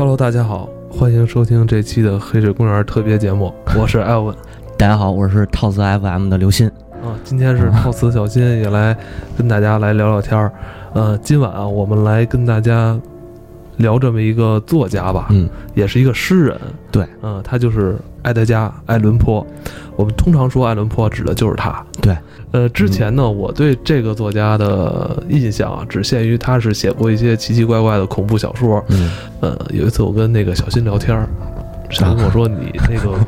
Hello，大家好，欢迎收听这期的黑水公园特别节目，我是艾文。大家好，我是套词 FM 的刘鑫。啊，今天是套词小新也来跟大家来聊聊天儿。呃，今晚啊，我们来跟大家聊这么一个作家吧，嗯，也是一个诗人。对，嗯，他就是埃德加·艾伦坡。我们通常说艾伦坡指的就是他。对，呃，之前呢，我对这个作家的印象啊，只限于他是写过一些奇奇怪怪的恐怖小说。嗯，呃，有一次我跟那个小新聊天儿，小新跟我说：“你那个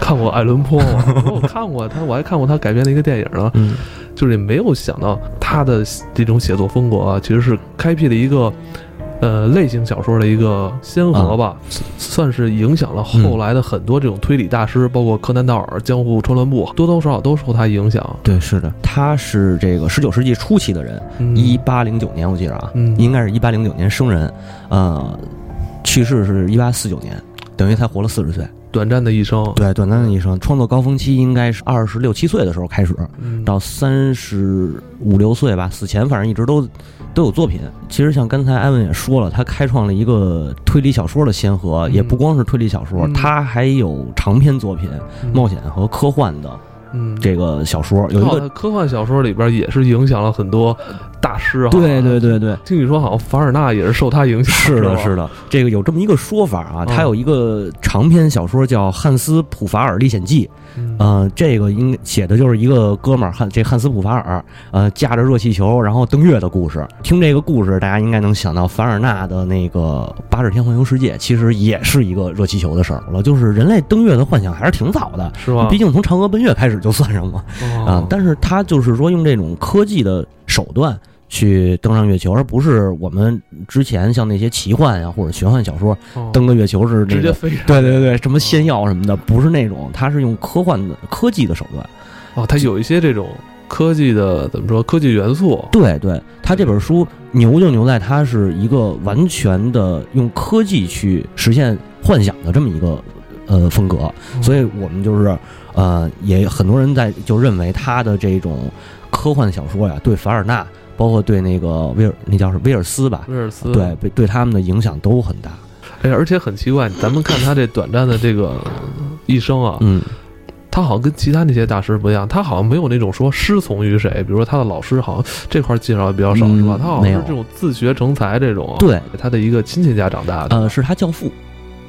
看过爱伦坡吗？” 我说：“我看过他，我还看过他改编的一个电影呢。”嗯，就是也没有想到他的这种写作风格啊，其实是开辟了一个呃类型小说的一个先河吧，算是影响了后来的很多这种推理大师，包括柯南道尔、江户川乱步，多多少少都受他影响。对，是的，他是这个十九世纪初期的人，嗯一八零九年我记得啊，嗯应该是一八零九年生人，呃，去世是一八四九年，等于才活了四十岁。短暂的一生，对，短暂的一生，创作高峰期应该是二十六七岁的时候开始，嗯。到三十五六岁吧，死前反正一直都都有作品。其实像刚才艾文也说了，他开创了一个推理小说的先河，嗯。也不光是推理小说，嗯。他还有长篇作品、冒险和科幻的嗯，这个小说，有一个。科幻小说里边也是影响了很多大师哈。对对对对，听你说好像凡尔纳也是受他影响，是的，是的，这个有这么一个说法啊，嗯他有一个长篇小说叫《汉斯普法尔历险记》，嗯呃，这个应写的就是一个哥们儿汉这汉斯普法尔，呃，驾着热气球然后登月的故事。听这个故事，大家应该能想到凡尔纳的那个《八十天环游世界》，其实也是一个热气球的事儿了。就是人类登月的幻想还是挺早的，是吧？毕竟从嫦娥奔月开始就算上嘛。啊哦，但是他就是说用这种科技的手段去登上月球，而不是我们之前像那些奇幻呀、或者玄幻小说哦登个月球是那个。直接飞上对对对，什么仙药什么的，不是那种，它是用科幻的科技的手段。哦，它有一些这种科技的怎么说科技元素，对对，它这本书牛就牛在它是一个完全的用科技去实现幻想的这么一个呃风格，所以我们就是呃，也很多人在就认为他的这种科幻小说呀，对凡尔纳，包括对那个威尔那叫是威尔斯吧，威尔斯对，对对他们的影响都很大。哎，而且很奇怪，咱们看他这短暂的这个一生啊，嗯，他好像跟其他那些大师不一样，他好像没有那种说师从于谁，比如说他的老师，好像这块介绍的比较少，嗯是吧？他好像没有是这种自学成才这种，对，他的一个亲戚家长大的，呃，是他教父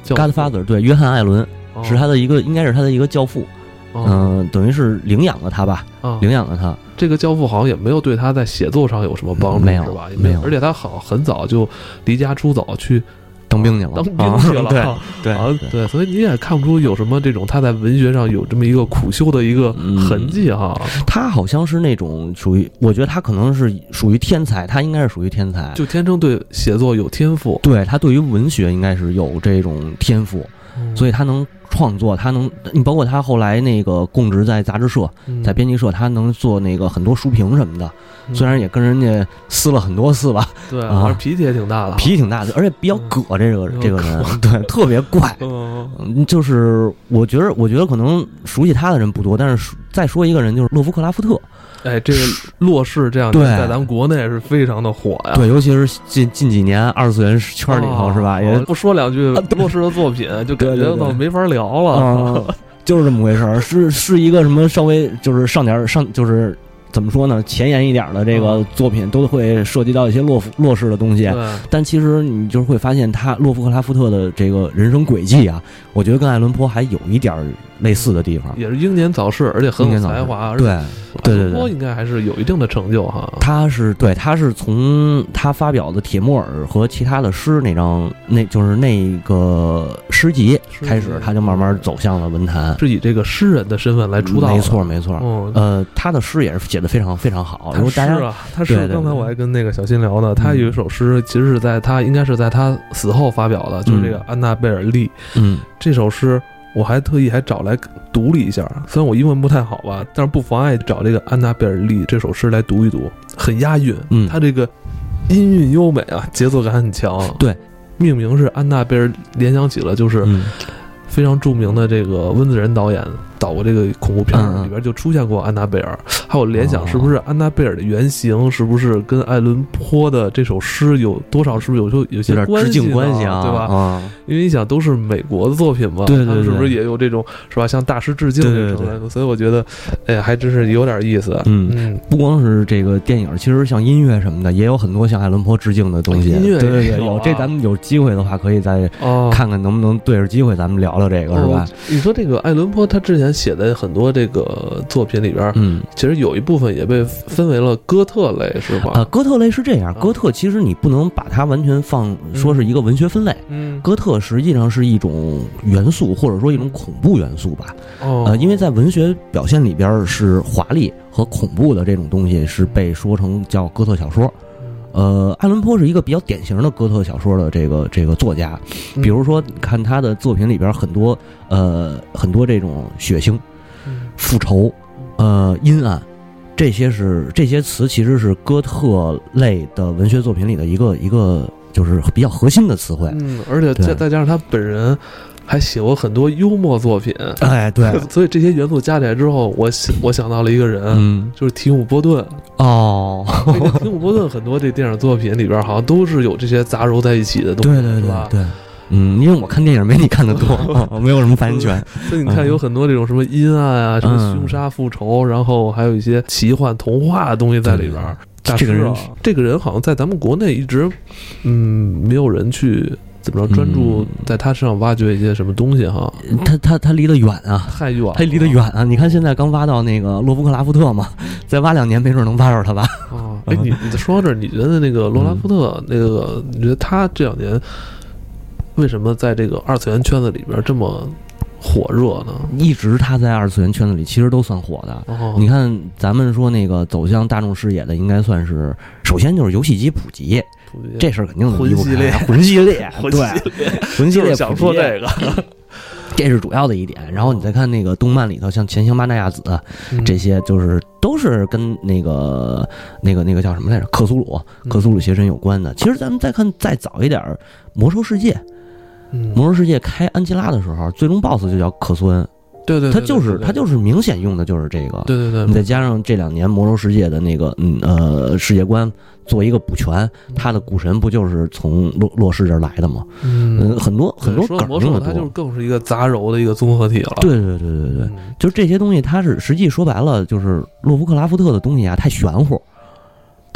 叫，Godfather，对，约翰艾伦哦是他的一个，应该是他的一个教父，哦。嗯、等于是领养了他吧，啊领养了他。这个教父好像也没有对他在写作上有什么帮助，没有是吧？也没有。而且他好像很早就离家出走去当兵去了，当兵去了，啊对啊对。对，所以你也看不出有什么这种他在文学上有这么一个苦修的一个嗯。痕迹哈。他好像是那种属于，我觉得他可能是属于天才，他应该是属于天才，就天生对写作有天赋，对他对于文学应该是有这种天赋，所以他能创作，他能，你包括他后来那个供职在杂志社，在编辑社，他能做那个很多书评什么的，虽然也跟人家撕了很多次吧，对，啊。脾气也挺大的，脾气挺大的，而且比较葛这个嗯。这个人，对，特别怪。嗯，嗯，就是我觉得，我觉得可能熟悉他的人不多，但是再说一个人，就是洛夫克拉夫特，哎，这个洛氏这样对。在咱们国内是非常的火呀。对，尤其是近近几年二次元圈里头、哦是吧？也不说两句洛氏的作品，就感觉到没法聊着了。就是这么回事儿，是是一个什么稍微就是上点上就是怎么说呢，前沿一点的这个嗯作品都会涉及到一些洛夫洛氏的东西。但其实你就是会发现，他洛夫克拉夫特的这个人生轨迹啊，我觉得跟爱伦坡还有一点类似的地方。也是英年早逝，而且很有才华，对，对对对应该还是有一定的成就哈。他是对，他是从他发表的《铁木尔》和其他的诗那张，那就是那个诗集开始，他就慢慢走向了文坛。是以这个诗人的身份来出道，没错，没错。嗯，呃，他的诗也是写的非常非常好。如他是果大家啊，他是刚才我还跟那个小新聊呢，他有一首诗，其实是在他应该是在他死后发表的，就是这个《安娜贝尔利》嗯这首诗。我还特意还找来读了一下，虽然我英文不太好吧，但是不妨碍找这个《安娜贝尔利》这首诗来读一读，很押韵。嗯它这个音韵优美啊，节奏感很强。对，命名是安娜贝尔，联想起了就是嗯非常著名的这个温子仁导演导过这个恐怖片里边就出现过安娜贝尔，还有联想，是不是安娜贝尔的原型是不是跟艾伦坡的这首诗有多少是不是有时候有些点致敬关系啊，对吧？啊，因为你想都是美国的作品嘛，对对对，是不是也有这种是吧？向大师致敬这种，所以我觉得，哎，还真是有点意思。嗯嗯，不光是这个电影，其实像音乐什么的，也有很多向艾伦坡致敬的东西。音乐对对对，有这咱们有机会的话，可以再看看能不能对着机会，咱们聊聊这个，是吧？你说这个艾伦坡他之前写的很多这个作品里边，嗯，其实有一部分也被分为了哥特类，是吧？啊，哥特类是这样，哥特其实你不能把它完全放说是一个文学分类，嗯，哥特实际上是一种元素，或者说一种恐怖元素吧。哦，呃，因为在文学表现里边是华丽和恐怖的这种东西是被说成叫哥特小说。呃，爱伦坡是一个比较典型的哥特小说的这个这个作家，比如说你看他的作品里边很多呃很多这种血腥、复仇、呃阴暗，这些是这些词其实是哥特类的文学作品里的一个一个就是比较核心的词汇。嗯，而且再再加上他本人。还写过很多幽默作品，哎，对，所以这些元素加起来之后，我我想到了一个人，嗯，就是提姆·波顿。哦，提姆·波顿很多这电影作品里边，好像都是有这些杂糅在一起的东西，对对对对，嗯，因为我看电影没你看的多，没有什么发言权。所以你看，有很多这种什么阴暗啊，什么凶杀、复仇，然后还有一些奇幻、童话的东西在里边。这个人，这个人好像在咱们国内一直，嗯，没有人去。怎么着专注在他身上挖掘一些什么东西哈？他他他离得远啊，太远，他离得远啊！你看现在刚挖到那个洛夫克拉夫特嘛，再挖两年没准能挖着他吧？哦，哎，你你说到这儿，你觉得那个洛拉夫特那个，你觉得他这两年为什么在这个二次元圈子里边这么火热呢？一直他在二次元圈子里其实都算火的。你看咱们说那个走向大众视野的，应该算是首先就是游戏机普及。这事儿肯定魂系列，魂系列，对，魂系列想说这个，这是主要的一点。然后你再看那个动漫里头，像前行巴奈亚子这些，就是都是跟那个那个那个叫什么来着？克苏鲁，克苏鲁邪神有关的。其实咱们再看再早一点，《魔兽世界》，《魔兽世界》开安吉拉的时候，最终 BOSS 就叫克苏恩。对对，他就是他就是明显用的就是这个。对对对，你再加上这两年魔兽世界的那个嗯呃世界观做一个补全，他的股神不就是从洛洛氏这儿来的吗？嗯，很多很多梗魔兽它就是更是一个杂糅的一个综合体了。对对对对对，就是这些东西，它是实际说白了就是洛夫克拉夫特的东西啊，太玄乎。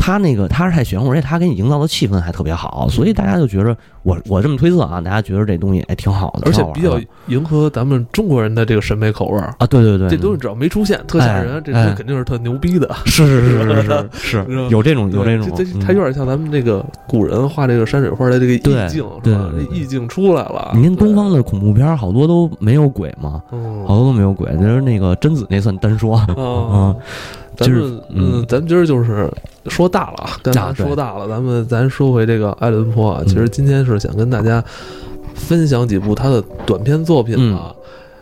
他那个他是太玄乎，而且他给你营造的气氛还特别好，所以大家就觉得我我这么推测啊，大家觉得这东西哎挺好的，而且比较迎合咱们中国人的这个审美口味啊。对对对，这东西只要没出现特吓人，这东西肯定是特牛逼的。是是是是是 是，有这种有这种，这它有点像咱们这个古人画这个山水画的这个意境，对吧？意境出来了。你看东方的恐怖片好多都没有鬼嘛，好多都没有鬼，就是那个贞子那算单说啊。咱们嗯，咱今儿就是说大了啊，说大了。咱们咱说回这个爱伦坡啊，其实今天是想跟大家分享几部他的短篇作品啊。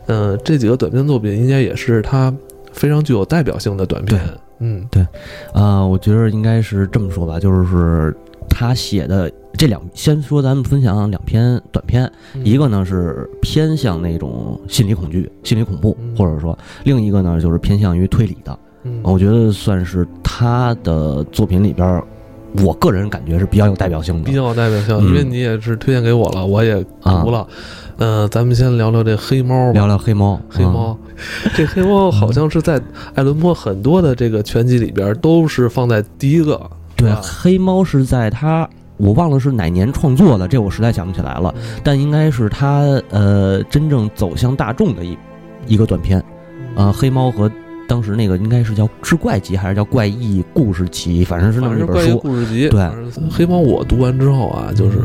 嗯，这几个短篇作品应该也是他非常具有代表性的短片。嗯，对。啊，我觉得应该是这么说吧，就是他写的这两，先说咱们分享两篇短篇，一个呢是偏向那种心理恐惧、心理恐怖，或者说另一个呢就是偏向于推理的。我觉得算是他的作品里边，我个人感觉是比较有代表性的，比较有代表性。因为你也是推荐给我了，我也读了。嗯，咱们先聊聊这黑猫，聊聊黑猫。黑猫，这黑猫好像是在爱伦坡很多的这个全集里边都是放在第一个。对，黑猫是在他我忘了是哪年创作的，这我实在想不起来了。但应该是他呃真正走向大众的一一个短片。呃，黑猫和。当时那个应该是叫是怪集还是叫怪异故事集，反正是那么一本书。故事集。对，黑猫我读完之后啊，就是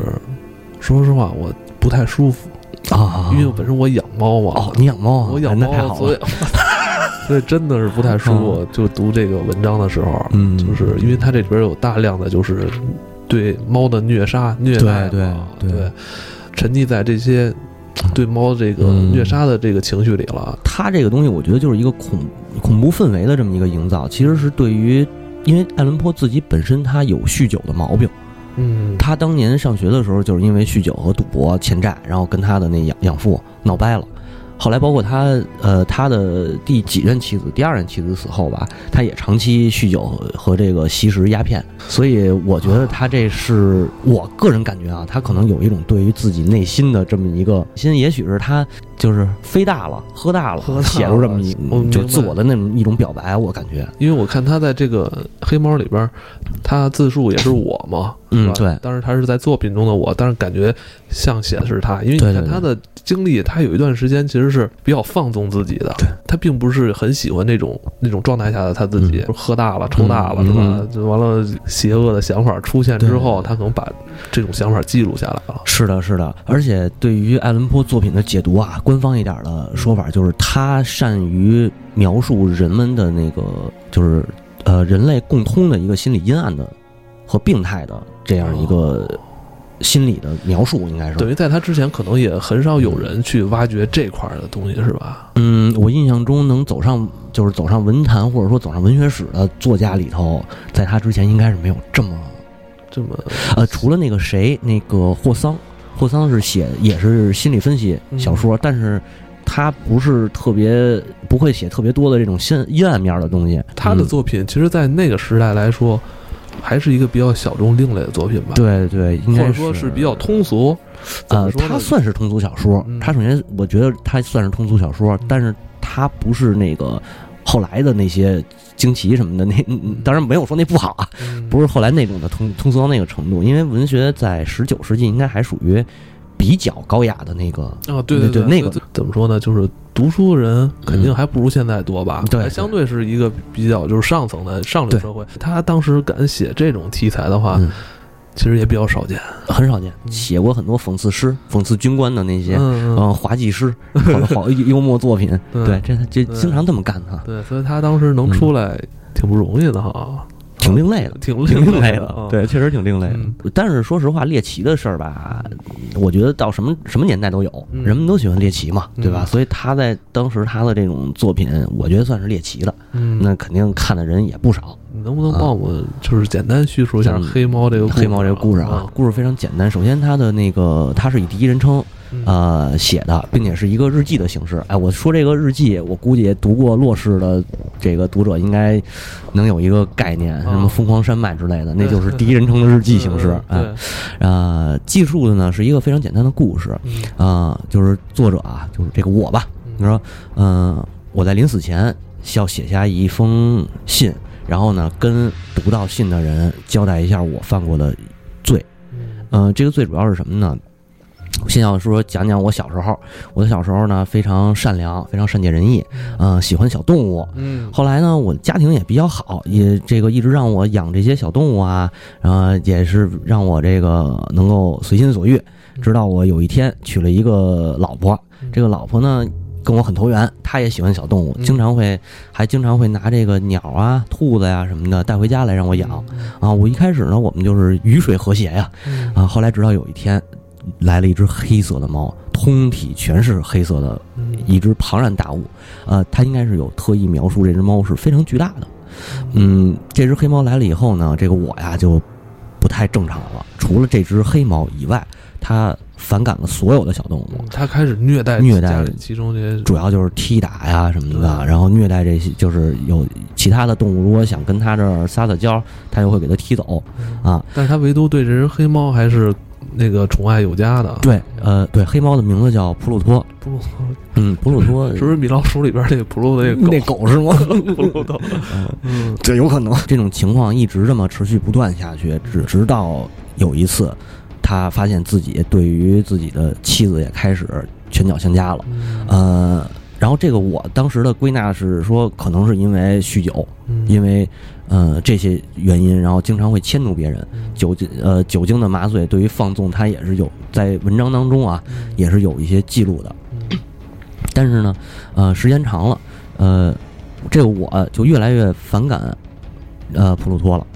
说实话，我不太舒服啊，因为本身我养猫嘛。哦，你养猫啊，我养猫，所以 所以真的是不太舒服。就读这个文章的时候，嗯，就是因为它这里边有大量的就是对猫的虐杀、虐待，对对对，沉溺在这些。对猫这个虐杀的这个情绪里了，他这个东西我觉得就是一个恐恐怖氛围的这么一个营造，其实是对于，因为爱伦坡自己本身他有酗酒的毛病，嗯，他当年上学的时候就是因为酗酒和赌博欠债，然后跟他的那养养父闹掰了，后来包括他呃他的第几任妻子，第二任妻子死后吧，他也长期酗酒和这个吸食鸦片，所以我觉得他这是我个人感觉啊，他可能有一种对于自己内心的这么一个心，也许是他就是飞大了，喝大了，喝大了。写出这么一我就自我的那么一种表白，我感觉，因为我看他在这个黑猫里边，他自述也是我嘛，嗯对。但是他是在作品中的我，但是感觉像写的是他，因为你对对对。看他的经历，他有一段时间其实是比较放纵自己的，他并不是很喜欢那种那种状态下的他自己，喝大了、抽大了，嗯是吧？嗯？就完了，邪恶的想法出现之后，他可能把这种想法记录下来了。是的，是的，而且对于爱伦坡作品的解读啊，官方一点的说法就是他善于描述人们的那个，就是呃人类共通的一个心理阴暗的和病态的这样一个心理的描述，应该是。等于在他之前，可能也很少有人去挖掘这块儿的东西，是吧？嗯，我印象中能走上就是走上文坛或者说走上文学史的作家里头，在他之前应该是没有这么这么呃，除了那个谁，那个霍桑，霍桑是写也是心理分析小说，但是他不是特别不会写特别多的这种阴阴暗面的东西。他的嗯作品，其实，在那个时代来说，还是一个比较小众另类的作品吧。，对对，应该或者说是比较通俗。呃他算是通俗小说。嗯他首先我觉得他算是通俗小说，但是他不是那个后来的那些惊奇什么的，那嗯当然没有说那不好啊，嗯不是后来那种的通通俗到那个程度，因为文学在十九世纪应该还属于比较高雅的那个啊，对对，对那个怎么说呢？就是读书的人肯定还不如现在多吧？对还相对是一个比较就是上层的上流社会。他当时敢写这种题材的话，嗯其实也比较少见。很少见，嗯。写过很多讽刺诗、讽刺军官的那些，嗯嗯，滑稽诗好的好 幽默作品，对。对，这这经常这么干他，对，所以他当时能出来挺不容易的哈，挺另类的，挺挺另类的的，，对，确实挺另类嗯的。但是说实话，猎奇的事儿吧，我觉得到什么什么年代都有，嗯人们都喜欢猎奇嘛，对吧？嗯所以他在当时他的这种作品，我觉得算是猎奇的，嗯，那肯定看的人也不少。你能不能帮我就是简单叙述一下嗯黑猫这个黑猫这个故事啊，故事非常简单。首先，它的那个它是以第一人称嗯呃写的，并且是一个日记的形式。哎，我说这个日记，我估计读过洛氏的这个读者应该能有一个概念，什么哦疯狂山脉之类的，那就是第一人称的日记形式。嗯哎，呃，记述的呢是一个非常简单的故事对，啊、就是作者啊，就是这个我吧，你说，嗯、我在临死前需要写下一封信，然后呢，跟读到信的人交代一下我犯过的罪。嗯嗯、这个罪主要是什么呢？先要说讲讲我小时候，我的小时候呢非常善良，非常善解人意，嗯、喜欢小动物。嗯后来呢，我家庭也比较好，也这个一直让我养这些小动物啊，然后也是让我这个能够随心所欲。直到我有一天娶了一个老婆，这个老婆呢跟我很投缘，她也喜欢小动物，嗯经常会还经常会拿这个鸟啊、兔子呀、什么的带回家来让我养啊。我一开始呢，我们就是鱼水和谐呀，嗯啊，后来直到有一天来了一只黑色的猫，通体全是黑色的嗯。一只庞然大物，呃，它应该是有特意描述这只猫是非常巨大的。嗯，这只黑猫来了以后呢，这个我呀就不太正常了。除了这只黑猫以外，它反感了所有的小动物，它开始虐待虐待其中这些主要就是踢打呀什么的，然后虐待这些，就是有其他的动物如果想跟它这儿撒撒娇，它就会给它踢走。啊。但是它唯独对这只黑猫还是那个宠爱有加的。对，呃，对，黑猫的名字叫普鲁托，普鲁托嗯，普鲁托是不是米老鼠里边那个普鲁的那那狗？是吗？普鲁托，嗯这有可能。这种情况一直这么持续不断下去，直直到有一次，他发现自己对于自己的妻子也开始拳脚相加了。嗯呃，然后这个我当时的归纳是说，可能是因为酗酒，嗯因为呃这些原因，然后经常会迁怒别人。嗯酒精呃酒精的麻醉对于放纵，它也是有在文章当中啊，也是有一些记录的。嗯 但是呢，呃，时间长了，呃，这个我就越来越反感，呃，普鲁托了。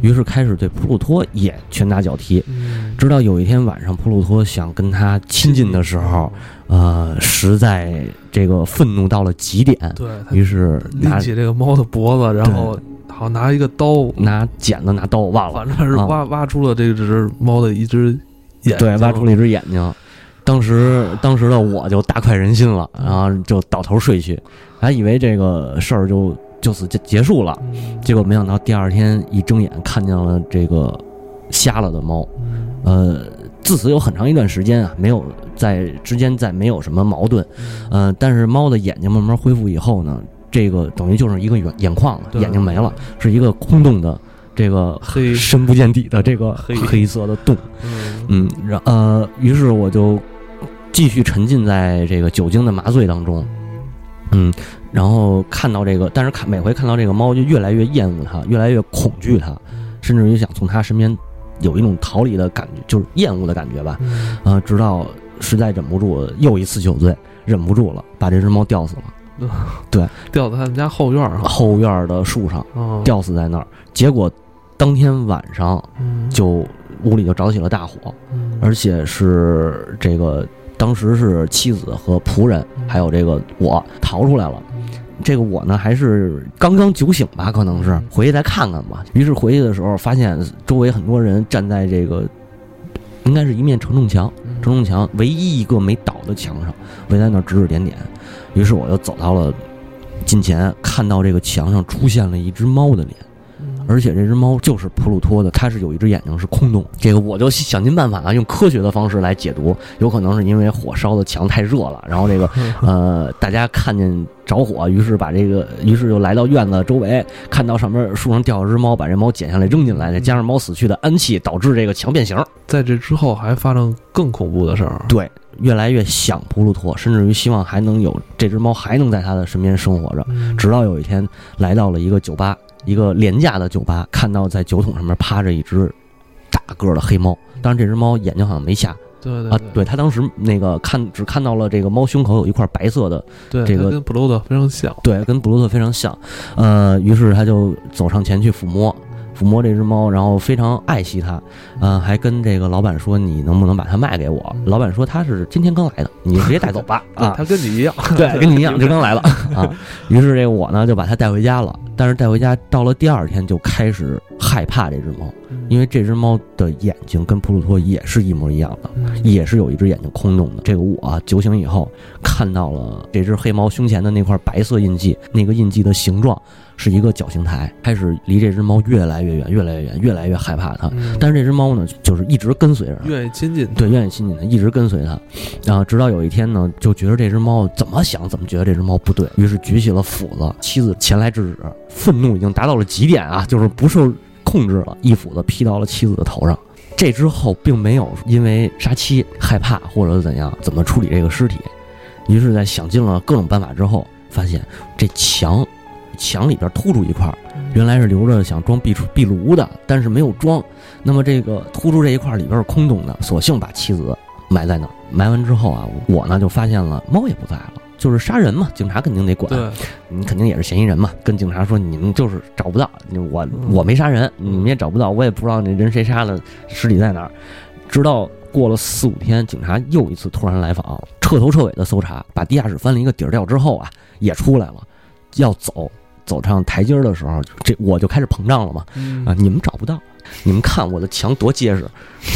于是开始对普鲁托也拳打脚踢，嗯直到有一天晚上，普鲁托想跟他亲近的时候，呃，实在这个愤怒到了极点，对，于是拿起这个猫的脖子，然后好像拿一个刀，拿剪子拿刀忘了，反正是啊。挖挖出了这只猫的一只眼睛，对，挖出了一只眼睛。当时当时的我就大快人心了，然后就倒头睡去，还以为这个事儿就就此结结束了，结果没想到第二天一睁眼看见了这个瞎了的猫，呃，自此有很长一段时间啊，没有在之间再没有什么矛盾，呃，但是猫的眼睛慢慢恢复以后呢，这个等于就是一个眼眼眶了，眼睛没了，是一个空洞的这个黑。深不见底的这个黑。黑色的洞。嗯。嗯，然呃，于是我就继续沉浸在这个酒精的麻醉当中，嗯，然后看到这个，但是看每回看到这个猫，就越来越厌恶它，越来越恐惧它，甚至于想从它身边有一种逃离的感觉，就是厌恶的感觉吧。嗯。呃，直到实在忍不住，又一次酒醉，忍不住了，把这只猫吊死了，掉在他们家后院儿，后院的树上哦吊死在那儿。结果当天晚上嗯就屋里就着起了大火，嗯而且是这个当时是妻子和仆人，还有这个我逃出来了。这个我呢还是刚刚酒醒吧，可能是回去再看看吧。于是回去的时候，发现周围很多人站在这个，应该是一面承重墙，嗯承重墙唯一一个没倒的墙上，围在那儿指指点点。于是我又走到了近前，看到这个墙上出现了一只猫的脸。嗯而且这只猫就是普鲁托的，它是有一只眼睛是空洞。这个我就想尽办法啊，用科学的方式来解读，有可能是因为火烧的墙太热了，然后这个 呃大家看见着火，于是把这个，于是就来到院子周围，看到上面树上掉了只猫，把这猫捡下来扔进来，再加上猫死去的氨气，导致这个墙变形。在这之后还发生更恐怖的事儿，对，越来越想普鲁托，甚至于希望还能有这只猫还能在他的身边生活着。嗯直到有一天来到了一个酒吧，一个廉价的酒吧，看到在酒桶上面趴着一只大个儿的黑猫。当然，这只猫眼睛好像没瞎啊对对，对他当时那个看只看到了这个猫胸口有一块白色的，对，这个跟普鲁特非常像，对，跟布鲁特非常像。呃，于是他就走上前去抚摸。抚摸这只猫，然后非常爱惜它，呃，还跟这个老板说：“你能不能把它卖给我？”嗯老板说：“他是今天刚来的，你直接带走吧。”啊，它跟你一样，对，跟你一样，就刚来了啊。于是这个我呢就把它带回家了，但是带回家到了第二天就开始害怕这只猫，因为这只猫的眼睛跟普鲁托也是一模一样的，嗯也是有一只眼睛空洞的。这个我啊酒醒以后看到了这只黑猫胸前的那块白色印记，那个印记的形状是一个绞刑台，开始离这只猫越来越远，越来越远，越来越害怕它。嗯但是这只猫呢，就是一直跟随着它。愿意亲近，对，愿意亲近它，一直跟随它，然后直到有一天呢，就觉得这只猫怎么想怎么觉得这只猫不对，于是举起了斧子。妻子前来制止，愤怒已经达到了极点啊，就是不受控制了，一斧子劈到了妻子的头上。这之后并没有因为杀妻害怕或者怎样怎么处理这个尸体，于是，在想尽了各种办法之后，发现这墙墙里边突出一块儿，原来是留着想装壁橱壁炉的，但是没有装。那么这个突出这一块里边是空洞的，索性把妻子埋在那儿。埋完之后啊，我呢就发现了猫也不在了，就是杀人嘛，警察肯定得管，对，你肯定也是嫌疑人嘛。跟警察说你们就是找不到，我嗯我没杀人，你们也找不到，我也不知道那人谁杀的，尸体在哪儿。直到过了四五天，警察又一次突然来访，彻头彻尾的搜查，把地下室翻了一个底儿掉之后啊，也出来了，要走。走上台阶儿的时候，这我就开始膨胀了嘛，嗯。啊，你们找不到，你们看我的墙多结实，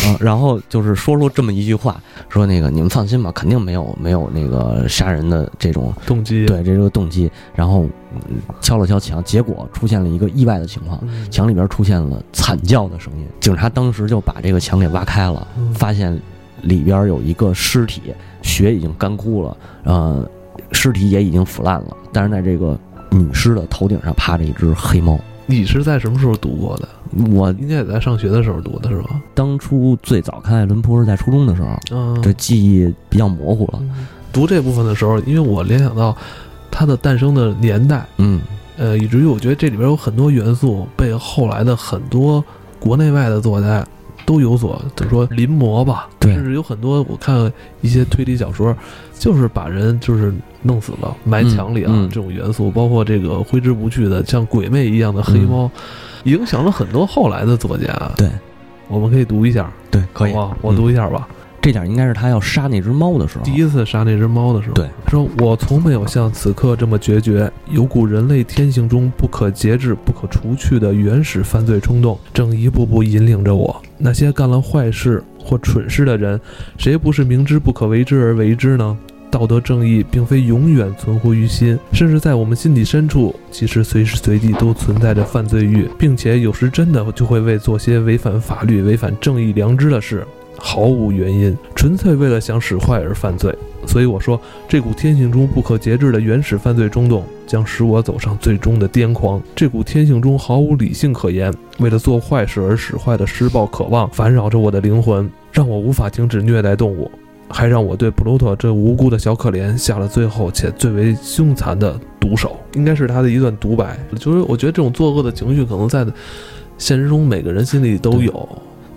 啊，然后就是说出这么一句话，说那个你们放心吧，肯定没有没有那个杀人的这种动机，对这个动机，然后、嗯敲了敲墙，结果出现了一个意外的情况，嗯，墙里边出现了惨叫的声音，警察当时就把这个墙给挖开了，嗯。发现里边有一个尸体，血已经干枯了，呃，尸体也已经腐烂了，但是在这个女尸的头顶上趴着一只黑猫。你是在什么时候读过的？我应该也在上学的时候读的是吧？当初最早看爱伦坡是在初中的时候，嗯，这记忆比较模糊了。读这部分的时候，因为我联想到它的诞生的年代，嗯呃，以至于我觉得这里边有很多元素被后来的很多国内外的作家都有所怎么说临摹吧，对。甚至有很多我看一些推理小说，就是把人就是弄死了，埋墙里啊、嗯嗯。这种元素，包括这个挥之不去的像鬼魅一样的黑猫，影响了很多后来的作家。对，我们可以读一下，对，可以。我读一下吧。这点应该是他要杀那只猫的时候。第一次杀那只猫的时候，对，他说我从没有像此刻这么决绝，有股人类天性中不可节制、不可除去的原始犯罪冲动，正一步步引领着我。那些干了坏事或蠢事的人，谁不是明知不可为之而为之呢？道德正义并非永远存乎于心，甚至在我们心底深处，其实随时随地都存在着犯罪欲，并且有时真的就会为做些违反法律、违反正义良知的事，毫无原因，纯粹为了想使坏而犯罪。所以我说，这股天性中不可节制的原始犯罪冲动，将使我走上最终的癫狂。这股天性中毫无理性可言，为了做坏事而使坏的施暴渴望，烦扰着我的灵魂，让我无法停止虐待动物。还让我对布鲁托这无辜的小可怜下了最后且最为凶残的毒手，应该是他的一段独白。就是我觉得这种作恶的情绪，可能在现实中每个人心里都有。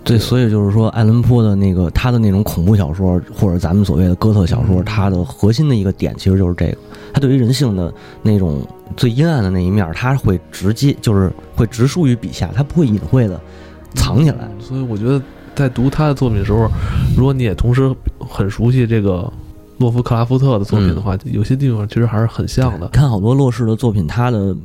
对，所以就是说，爱伦坡的那个他的那种恐怖小说，或者咱们所谓的哥特小说，它的核心的一个点其实就是这个：他对于人性的那种最阴暗的那一面，他会直接就是会直抒于笔下，他不会隐晦的藏起来。所以我觉得。在读他的作品的时候，如果你也同时很熟悉这个洛夫克拉夫特的作品的话，有些地方其实还是很像的。看好多洛氏的作品，他的。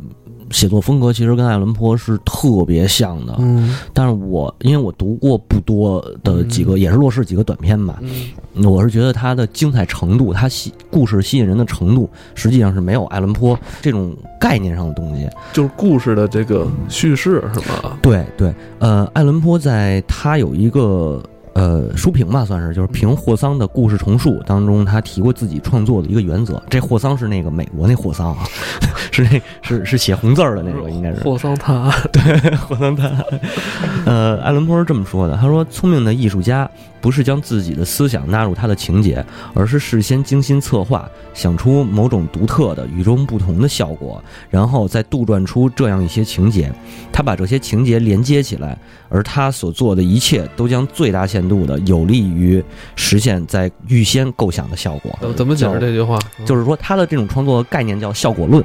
写作风格其实跟爱伦坡是特别像的，嗯，但是我因为我读过不多的几个，也是洛氏几个短篇吧，嗯，我是觉得它的精彩程度，它吸故事吸引人的程度，实际上是没有爱伦坡这种概念上的东西，就是故事的这个叙事是吗？对对，呃，爱伦坡在他有一个。呃，书评吧，算是就是评霍桑的故事重述当中，他提过自己创作的一个原则。这霍桑是那个美国那霍桑啊，是那，是是写红字儿的那个，应该是霍桑他，对，霍桑他。呃，艾伦坡是这么说的，他说：“聪明的艺术家。”不是将自己的思想纳入他的情节，而是事先精心策划，想出某种独特的、与众不同的效果，然后再杜撰出这样一些情节。他把这些情节连接起来，而他所做的一切都将最大限度的有利于实现在预先构想的效果。怎么解释这句话？就是说，他的这种创作概念叫效果论，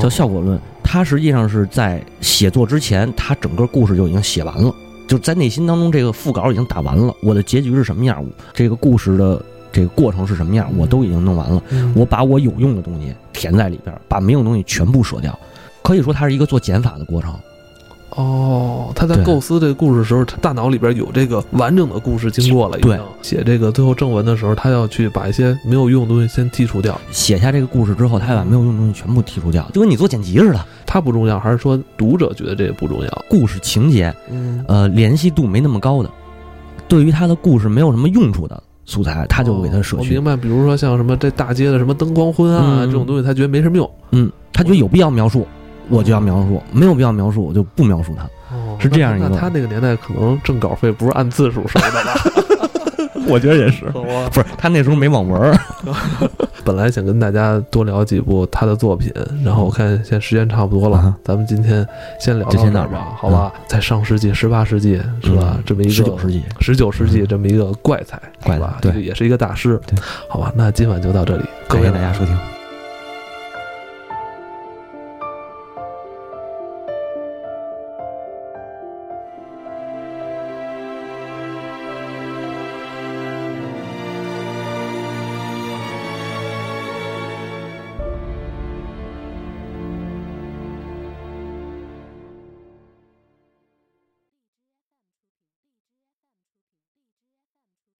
叫效果论。他实际上是在写作之前，他整个故事就已经写完了。就在内心当中，这个副稿已经打完了。我的结局是什么样？这个故事的这个过程是什么样？我都已经弄完了。我把我有用的东西填在里边，把没用东西全部舍掉。可以说，它是一个做减法的过程。哦，他在构思这个故事的时候，他大脑里边有这个完整的故事经过了。对，写这个最后正文的时候，他要去把一些没有用的东西先剔除掉。写下这个故事之后，他要把没有用的东西全部剔除掉，就跟你做剪辑似的。它不重要，还是说读者觉得这也不重要？故事情节，呃，联系度没那么高的，对于他的故事没有什么用处的素材，他就给他舍去。我明白，比如说像什么这大街的什么灯光昏暗啊这种东西，他觉得没什么用。嗯，他觉得有必要描述。我就要描述，没有必要描述，我就不描述它。是这样一个。那他那个年代可能挣稿费不是按字数收的吧？我觉得也是。不是他那时候没网文。本来想跟大家多聊几部他的作品，然后我看现在时间差不多了，咱们今天先聊到这儿吧，好吧？在上世纪、十八世纪是吧？这么一个十九世纪、十九世纪这么一个怪才，怪吧？对，也是一个大师。对，好吧，那今晚就到这里，感谢大家收听。